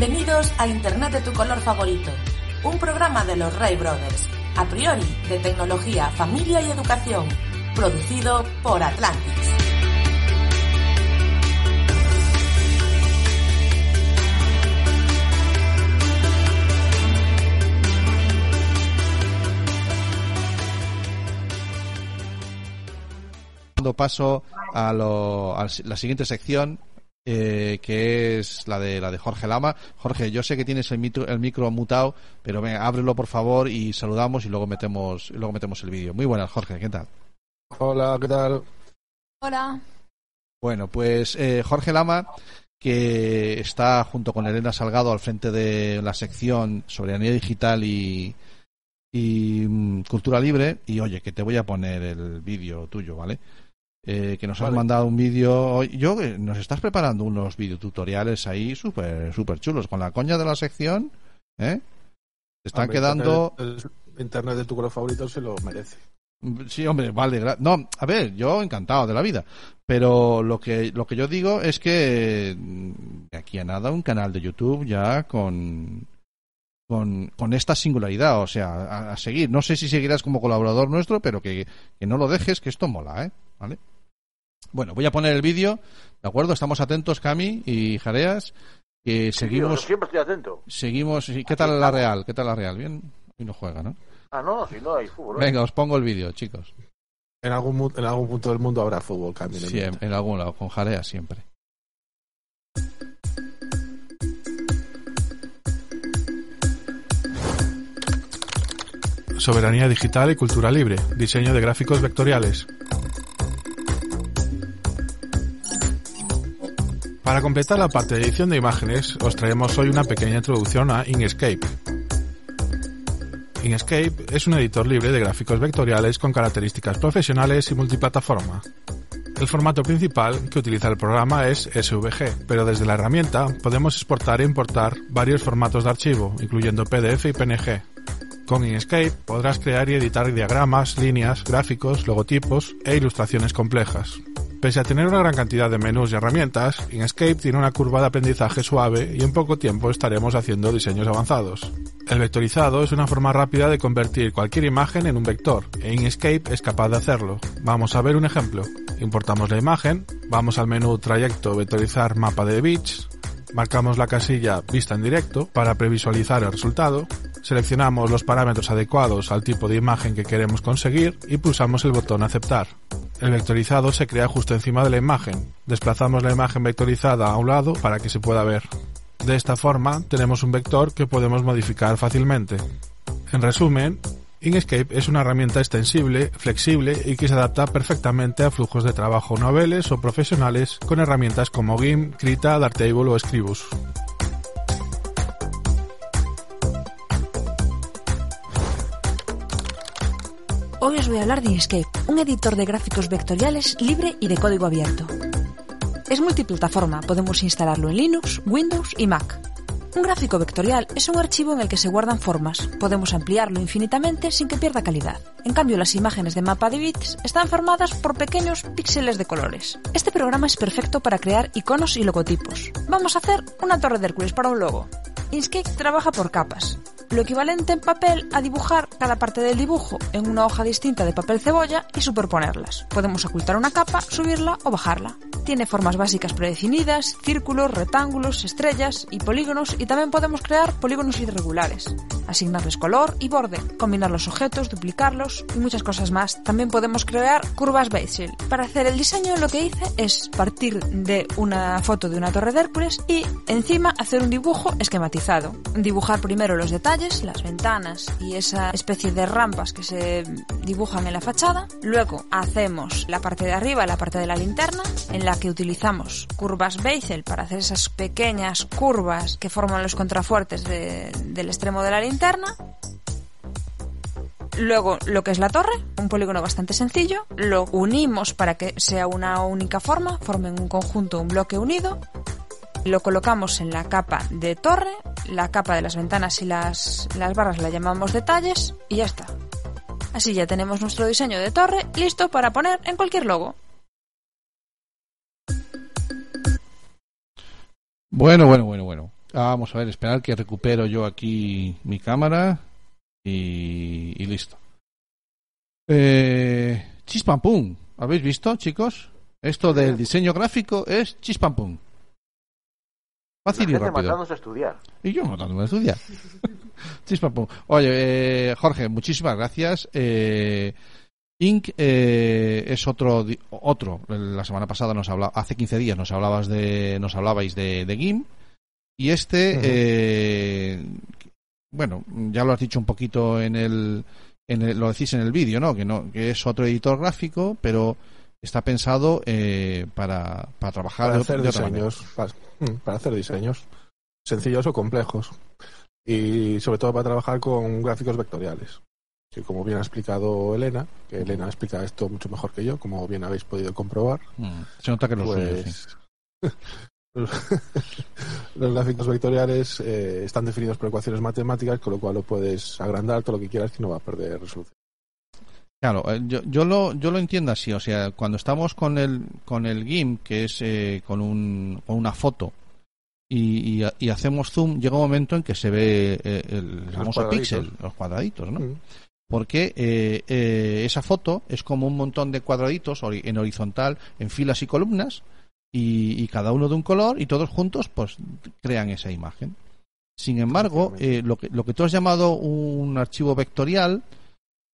Bienvenidos a Internet de tu color favorito, un programa de los Ray Brothers, a priori de tecnología, familia y educación, producido por Atlantis. dando paso a, la siguiente sección eh, que es la de la de Jorge Lama. Jorge, yo sé que tienes el micro, el micro mutado, pero venga, ábrelo por favor y saludamos y luego metemos y luego metemos el vídeo. Muy buenas, Jorge, ¿qué tal? Hola, ¿qué tal? Hola. Bueno, pues eh, Jorge Lama, que está junto con Elena Salgado al frente de la sección soberanía digital y, y mm, cultura libre. Y oye, que te voy a poner el vídeo tuyo, ¿vale? Eh, que nos has Vale. mandado un vídeo. Yo, eh, nos estás preparando unos videotutoriales ahí súper súper chulos con la coña de la sección, ¿eh? Te están Hombre, quedando. Internet, el internet de tu color favorito se lo merece. Sí, hombre, vale. No, a ver, yo encantado de la vida. Pero lo que, lo que yo digo es que mm, de aquí a nada un canal de YouTube ya con, con, con esta singularidad, o sea, a, a seguir. No sé si seguirás como colaborador nuestro, pero que, que no lo dejes, que esto mola, ¿eh? ¿Vale? Bueno, voy a poner el vídeo, ¿de acuerdo? Estamos atentos, Cami y Jareas, que Sí, tío, seguimos, siempre estoy atento. seguimos. ¿y ¿Qué tal la Real? ¿Qué tal la Real? Bien, y no juega, ¿no? Ah, no, si no hay fútbol. ¿eh? Venga, os pongo el vídeo, chicos. En algún, mu- en algún punto del mundo habrá fútbol, Cami. no Siempre, inventes. en algún lado, con jarea siempre. Soberanía digital y cultura libre. Diseño de gráficos vectoriales. Para completar la parte de edición de imágenes, os traemos hoy una pequeña introducción a Inkscape. Inkscape es un editor libre de gráficos vectoriales con características profesionales y multiplataforma. El formato principal que utiliza el programa es SVG, pero desde la herramienta podemos exportar e importar varios formatos de archivo, incluyendo PDF y PNG. Con Inkscape podrás crear y editar diagramas, líneas, gráficos, logotipos e ilustraciones complejas. Pese a tener una gran cantidad de menús y herramientas, Inkscape tiene una curva de aprendizaje suave y en poco tiempo estaremos haciendo diseños avanzados. El vectorizado es una forma rápida de convertir cualquier imagen en un vector, e Inkscape es capaz de hacerlo. Vamos a ver un ejemplo. Importamos la imagen, vamos al menú Trayecto Vectorizar Mapa de Bits, marcamos la casilla Vista en directo para previsualizar el resultado, seleccionamos los parámetros adecuados al tipo de imagen que queremos conseguir y pulsamos el botón Aceptar. El vectorizado se crea justo encima de la imagen. Desplazamos la imagen vectorizada a un lado para que se pueda ver. De esta forma tenemos un vector que podemos modificar fácilmente. En resumen, Inkscape es una herramienta extensible, flexible y que se adapta perfectamente a flujos de trabajo noveles o profesionales con herramientas como GIMP, Krita, Darktable o Scribus. Hoy os voy a hablar de Inkscape, un editor de gráficos vectoriales libre y de código abierto. Es multiplataforma, podemos instalarlo en Linux, Windows y Mac. Un gráfico vectorial es un archivo en el que se guardan formas. Podemos ampliarlo infinitamente sin que pierda calidad. En cambio, las imágenes de mapa de bits están formadas por pequeños píxeles de colores. Este programa es perfecto para crear iconos y logotipos. Vamos a hacer una torre de Hércules para un logo. Inkscape trabaja por capas, lo equivalente en papel a dibujar cada parte del dibujo en una hoja distinta de papel cebolla y superponerlas. Podemos ocultar una capa, subirla o bajarla. Tiene formas básicas predefinidas, círculos, rectángulos, estrellas y polígonos y también podemos crear polígonos irregulares. asignarles color y borde, combinar los objetos, duplicarlos y muchas cosas más. También podemos crear curvas Bezier. Para hacer el diseño lo que hice es partir de una foto de una torre de Hércules y encima hacer un dibujo esquematizado. Dibujar primero los detalles, las ventanas y esa especie de rampas que se dibujan en la fachada. Luego hacemos la parte de arriba, la parte de la linterna, en la que utilizamos curvas Bezier para hacer esas pequeñas curvas que forman los contrafuertes de- del extremo de la linterna. Luego, lo que es la torre, un polígono bastante sencillo, lo unimos para que sea una única forma, formen un conjunto, un bloque unido. Lo colocamos en la capa de torre, la capa de las ventanas y las, las barras la llamamos detalles y ya está. Así ya tenemos nuestro diseño de torre listo para poner en cualquier logo. Bueno, bueno, bueno, bueno. Vamos a ver, esperar que recupero yo aquí mi cámara y, y listo. Eh, chispam ¿Habéis visto, chicos? Esto del diseño gráfico es chispam pum. La Fácil y rápido. a estudiar. Y yo matándome a estudiar. Chispam pum. Oye, eh, Jorge, muchísimas gracias. Eh, Inc. eh, es otro, otro. La semana pasada nos habla, hace 15 días nos hablabas de, nos hablabais de, de GIMP y este, eh, bueno, ya lo has dicho un poquito en el, en el- lo decís en el vídeo, ¿no? Que no, que es otro editor gráfico, pero está pensado eh, para, para trabajar para de, hacer de diseños, para, mm, para hacer diseños sencillos o complejos y sobre todo para trabajar con gráficos vectoriales. Que como bien ha explicado Elena, que Elena explica esto mucho mejor que yo, como bien habéis podido comprobar, Mm, Se nota que lo suyo, sí. pues los, los gráficos vectoriales eh, están definidos por ecuaciones matemáticas, con lo cual lo puedes agrandar todo lo que quieras que no va a perder resolución. Claro, eh, yo, yo lo yo lo entiendo así, o sea, cuando estamos con el con el GIMP, que es eh, con un con una foto y, y, y hacemos zoom, llega un momento en que se ve eh, el famoso cuadraditos. píxel, los cuadraditos, ¿no? Mm. Porque eh, eh, esa foto es como un montón de cuadraditos en horizontal, en filas y columnas, y, y cada uno de un color, y todos juntos, pues crean esa imagen. Sin embargo, eh, lo, que, lo que tú has llamado un archivo vectorial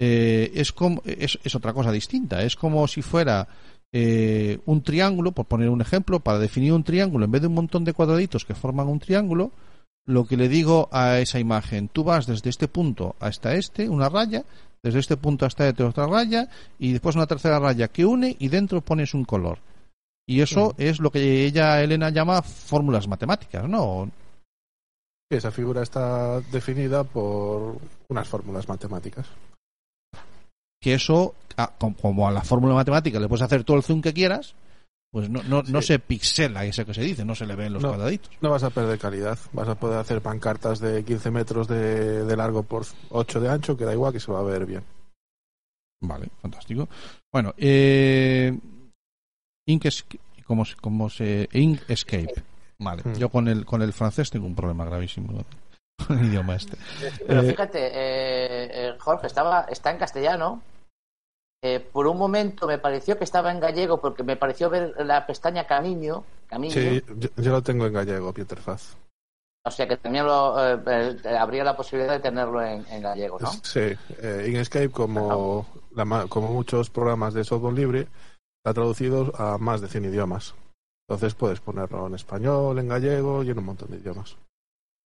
eh, es, como, es, es otra cosa distinta. Es como si fuera eh, un triángulo, por poner un ejemplo, para definir un triángulo, en vez de un montón de cuadraditos que forman un triángulo, lo que le digo a esa imagen, tú vas desde este punto hasta este, una raya, desde este punto hasta este otra raya, y después una tercera raya que une y dentro pones un color. Y eso es lo que ella, Elena, llama fórmulas matemáticas, ¿no? Esa figura está definida por unas fórmulas matemáticas. Que eso, a- com- como a la fórmula matemática le puedes hacer todo el zoom que quieras, pues no, no, no se pixela ese que se dice, no se le ven los No. cuadraditos. No vas a perder calidad. Vas a poder hacer pancartas de 15 metros de, de largo por 8 de ancho, que da igual que se va a ver bien. Vale, fantástico. Bueno, eh, Ink es- como, se- como se Ink Escape. Vale, Hmm. yo con el con el francés tengo un problema gravísimo con el idioma este. Pero Eh, fíjate, eh, eh, Jorge, estaba, está en castellano. Eh, por un momento me pareció que estaba en gallego porque me pareció ver la pestaña Camino. Camino Sí, yo, yo lo tengo en gallego, Peter Faz. O sea que también lo, eh, eh, habría la posibilidad de tenerlo en, en gallego, ¿no? Sí, eh, Inkscape, como, la ma- como muchos programas de software libre, está traducido a más de 100 idiomas. Entonces puedes ponerlo en español, en gallego y en un montón de idiomas.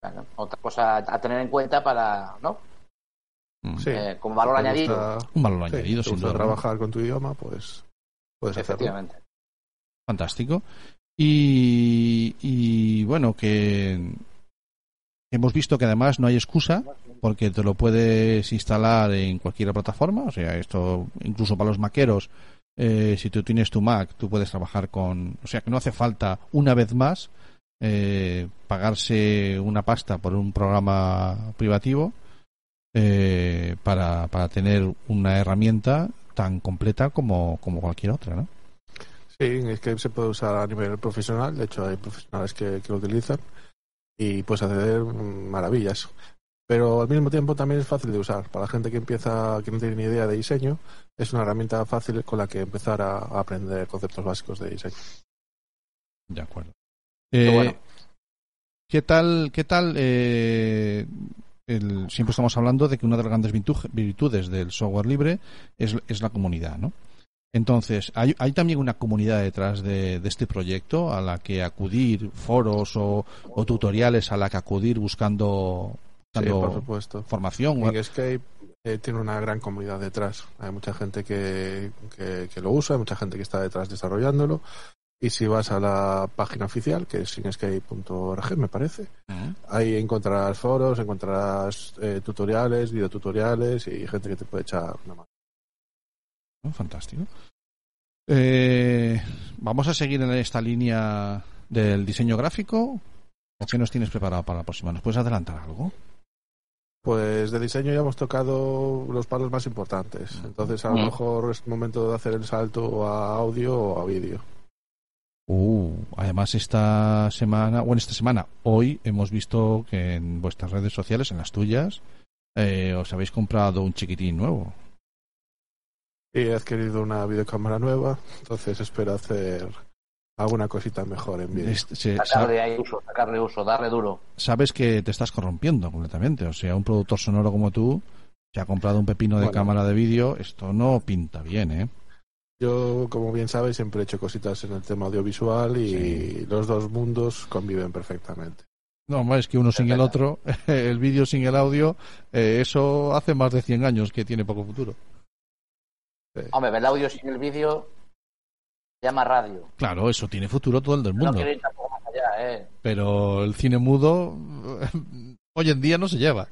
Claro, Otra cosa a tener en cuenta para, ¿no? Mm, Sí. Eh, como valor Si añadido. gusta- Un valor sí, añadido, te sin gusta trabajar con tu idioma, pues puedes hacerlo. Efectivamente. Fantástico. Y, y bueno, que hemos visto que además no hay excusa porque te lo puedes instalar en cualquier plataforma. O sea, esto incluso para los maqueros, eh, si tú tienes tu Mac, tú puedes trabajar con. O sea, que no hace falta una vez más eh, pagarse una pasta por un programa privativo eh, para, para tener una herramienta tan completa como, como cualquier otra, ¿no? Sí, Inkscape se puede usar a nivel profesional, de hecho hay profesionales que, que lo utilizan y puedes hacer maravillas. Pero al mismo tiempo también es fácil de usar. Para la gente que empieza, que no tiene ni idea de diseño, es una herramienta fácil con la que empezar a, a aprender conceptos básicos de diseño. De acuerdo. Qué Eh, bueno. ¿Qué tal, qué tal eh, el- siempre estamos hablando de que una de las grandes virtu- virtudes del software libre es, es la comunidad, ¿no? Entonces, hay, hay también una comunidad detrás de, de este proyecto a la que acudir, foros o, o tutoriales a la que acudir buscando, Sí, buscando por supuesto. formación. Inkscape eh, tiene una gran comunidad detrás. Hay mucha gente que, que, que lo usa, hay mucha gente que está detrás desarrollándolo. Y si vas a la página oficial, que es inkscape.org, me parece, ahí encontrarás foros, encontrarás eh, tutoriales, videotutoriales y gente que te puede echar una mano. Oh, Fantástico. Eh, Vamos a seguir en esta línea del diseño gráfico. ¿O qué nos tienes preparado para la próxima? ¿Nos puedes adelantar algo? Pues de diseño ya hemos tocado los palos más importantes. Entonces a lo Mm. mejor es momento de hacer el salto a audio o a vídeo. Uh, además esta semana, bueno, esta semana, hoy hemos visto que en vuestras redes sociales, en las tuyas, eh, os habéis comprado un chiquitín nuevo. Y he adquirido una videocámara nueva, entonces espero hacer alguna cosita mejor en vídeo. Este- se- sa- Sacarle ahí uso, sacarle uso, darle duro. sabes que te estás corrompiendo completamente. O sea, un productor sonoro como tú, que ha comprado un pepino de Bueno. cámara de vídeo, esto no pinta bien, ¿eh? Yo, como bien sabes, siempre he hecho cositas en el tema audiovisual y Sí. los dos mundos conviven perfectamente. No, más es que uno sin el otro, el vídeo sin el audio, eh, eso hace más de 100 años que tiene poco futuro. Hombre, el audio sin el vídeo se llama radio. Claro, eso tiene futuro todo el del No mundo. quiero ir tampoco más allá, ¿eh? Pero el cine mudo hoy en día no se lleva.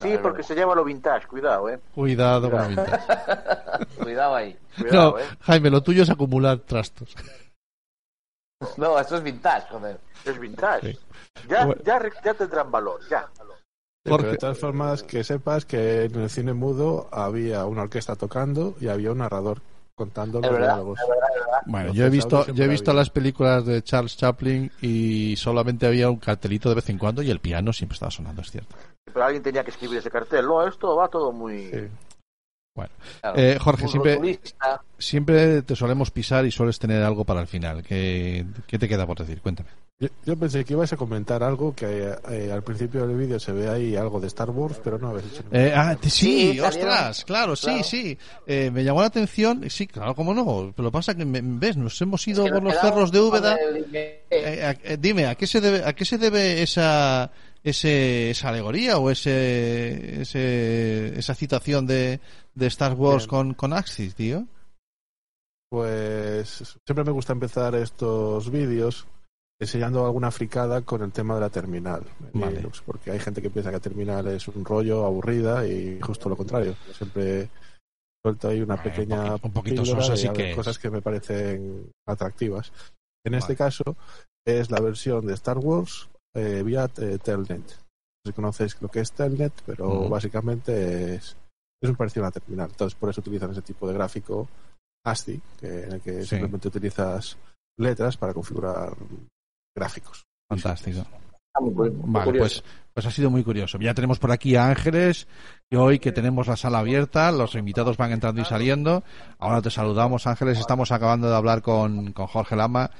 Sí, porque se llama lo vintage, cuidado, eh. Cuidado con la vintage. Cuidado ahí. Cuidado, No, eh. Jaime, lo tuyo es acumular trastos. No, esto es vintage, joder. Es vintage. Sí. Ya, Bueno. ya, ya tendrán valor, ya. Pero de todas formas, que sepas que en el cine mudo había una orquesta tocando y había un narrador contando los diálogos. Bueno, yo he visto, yo he visto había. las películas de Charles Chaplin y solamente había un cartelito de vez en cuando y el piano siempre estaba sonando, es cierto. Pero alguien tenía que escribir ese cartel. No, esto va todo muy... Sí. Claro. Eh, Jorge, siempre, rotulista. siempre te solemos pisar y sueles tener algo para el final. ¿Qué, qué te queda por decir? Cuéntame. Yo, yo pensé que ibas a comentar algo que eh, al principio del vídeo se ve ahí algo de Star Wars, pero no habéis nada. Eh, ah, sí, Sí, ostras, salieron- claro, sí, claro. sí. Eh, me llamó la atención, sí, claro, cómo no. Pero lo pasa que, me- ves, nos hemos ido Que por los cerros de Úbeda. el- Eh, eh, dime, ¿a qué se debe, a qué se debe esa, ese, esa alegoría o ese, ese, esa citación de, de Star Wars Bien. con, con Axis, tío? Pues siempre me gusta empezar estos vídeos enseñando alguna fricada con el tema de la terminal Vale. Linux, porque hay gente que piensa que la terminal es un rollo aburrida y justo lo contrario. Siempre suelto ahí una Bueno, un pequeña poquito- un poquito sosa sí que cosas que me parecen atractivas. En este caso es la versión de Star Wars eh, vía eh, Telnet. No sé si conocéis lo que es Telnet, pero básicamente es, es un parecido a una terminal. Entonces por eso utilizan ese tipo de gráfico ASCII, que, en el que Sí. simplemente utilizas letras para configurar gráficos. Fantástico. Muy Vale, pues, pues ha sido muy curioso. Ya tenemos por aquí a Ángeles, y hoy que tenemos la sala abierta, los invitados van entrando y saliendo. Ahora te saludamos, Ángeles. Estamos acabando de hablar con, con Jorge Lama,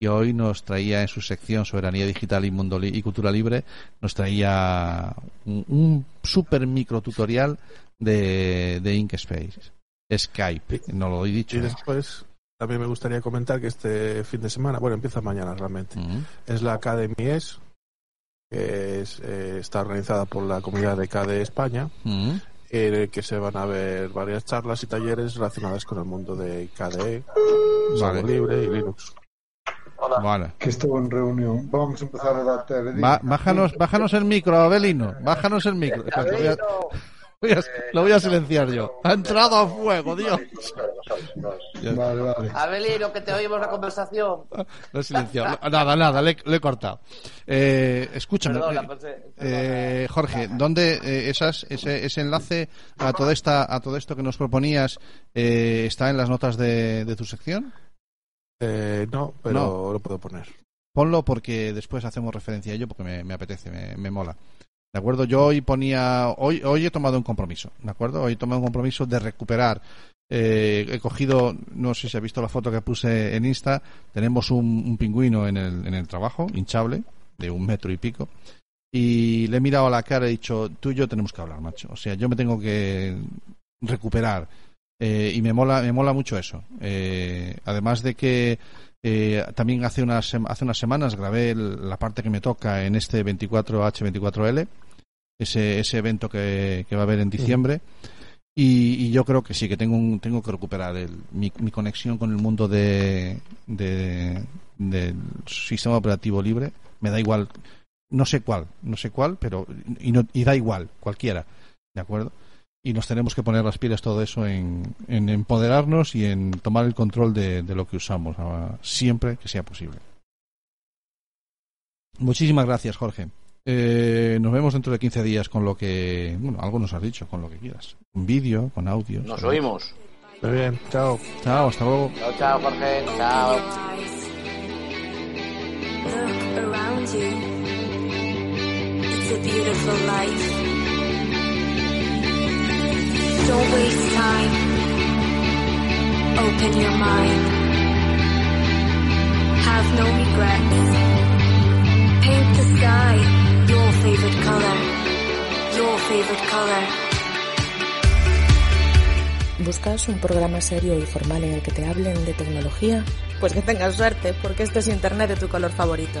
y hoy nos traía en su sección Soberanía Digital y Mundo Li- y Cultura Libre, nos traía un, un super micro tutorial de, de Inkspace. Skype, no lo he dicho. Y ¿eh? después también me gustaría comentar que este fin de semana, bueno, empieza mañana realmente, es la Academy ES, que es, eh, está organizada por la comunidad de KDE España, en el que se van a ver varias charlas y talleres relacionadas con el mundo de KDE, Vale. libre y Linux. Vale. que estoy en reunión. Vamos a empezar a dar tele. Ba- bájanos, bájanos el micro, Abelino. Bájanos el micro. Espera, lo, voy a, voy a- lo voy a silenciar yo. Ha entrado a fuego, Dios. Vale, vale. Abelino, que te oímos la conversación. Lo he silenciado. Nada, nada, le, le he cortado. Eh, escúchame. Perdona, eh, pues, eh, eh, Jorge, ¿dónde eh, esas, ese, ese enlace a toda esta, a todo esto que nos proponías eh, está en las notas de, de tu sección? Eh, no, pero lo puedo poner. Ponlo porque después hacemos referencia a ello porque me, me apetece, me, me mola. ¿De acuerdo? Yo hoy ponía, hoy, hoy he tomado un compromiso, ¿de acuerdo? Hoy he tomado un compromiso de recuperar. eh, he cogido, no sé si ha visto la foto que puse en Insta, tenemos un, un pingüino en el, en el trabajo, hinchable, de un metro y pico, y le he mirado a la cara y he dicho, tú y yo tenemos que hablar, macho. O sea, yo me tengo que recuperar. Eh, y me mola, me mola mucho eso. Eh, además de que eh, también hace unas, hace unas semanas grabé el- la parte que me toca en este 24H24L, ese, ese evento que, que va a haber en diciembre. Y, y yo creo que sí, que tengo, un- tengo que recuperar el- mi, mi conexión con el mundo de, de- del sistema operativo libre. Me da igual, no sé cuál, no sé cuál, pero y, no- y da igual, cualquiera, ¿de acuerdo? Y nos tenemos que poner las pilas todo eso en, en empoderarnos y en tomar el control de, de lo que usamos siempre que sea posible. Muchísimas gracias, Jorge. Eh, nos vemos dentro de 15 días con lo que, bueno, algo nos has dicho, con lo que quieras. Un vídeo, con audio. Nos oímos. Muy bien, chao. Chao, hasta luego. Chao, chao, Jorge. Chao. Look around you. It's a beautiful life. Don't waste time. Open your mind. Have no regrets. Paint the sky your favorite color. Your favorite color. ¿Buscas un programa serio y formal en el que te hablen de tecnología? Pues que tengas suerte, porque este es Internet de tu color favorito.